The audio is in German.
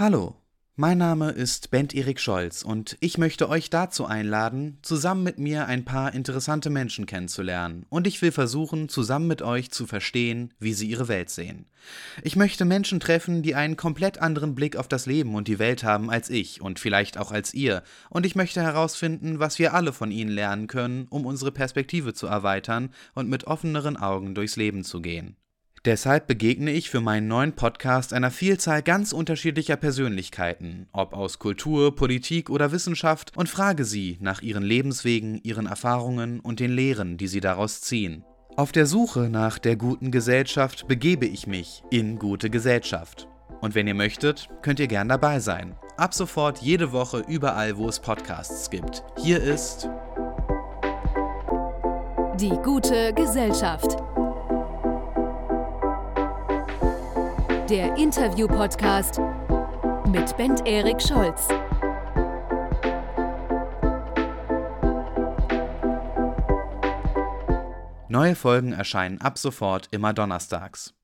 Hallo, mein Name ist Bent Erik Scholz und ich möchte euch dazu einladen, zusammen mit mir ein paar interessante Menschen kennenzulernen und ich will versuchen, zusammen mit euch zu verstehen, wie sie ihre Welt sehen. Ich möchte Menschen treffen, die einen komplett anderen Blick auf das Leben und die Welt haben als ich und vielleicht auch als ihr und ich möchte herausfinden, was wir alle von ihnen lernen können, um unsere Perspektive zu erweitern und mit offeneren Augen durchs Leben zu gehen. Deshalb begegne ich für meinen neuen Podcast einer Vielzahl ganz unterschiedlicher Persönlichkeiten, ob aus Kultur, Politik oder Wissenschaft, und frage sie nach ihren Lebenswegen, ihren Erfahrungen und den Lehren, die sie daraus ziehen. Auf der Suche nach der guten Gesellschaft begebe ich mich in gute Gesellschaft. Und wenn ihr möchtet, könnt ihr gern dabei sein. Ab sofort jede Woche überall, wo es Podcasts gibt. Hier ist Die gute Gesellschaft. Der Interview-Podcast mit Bent Erik Scholz. Neue Folgen erscheinen ab sofort immer donnerstags.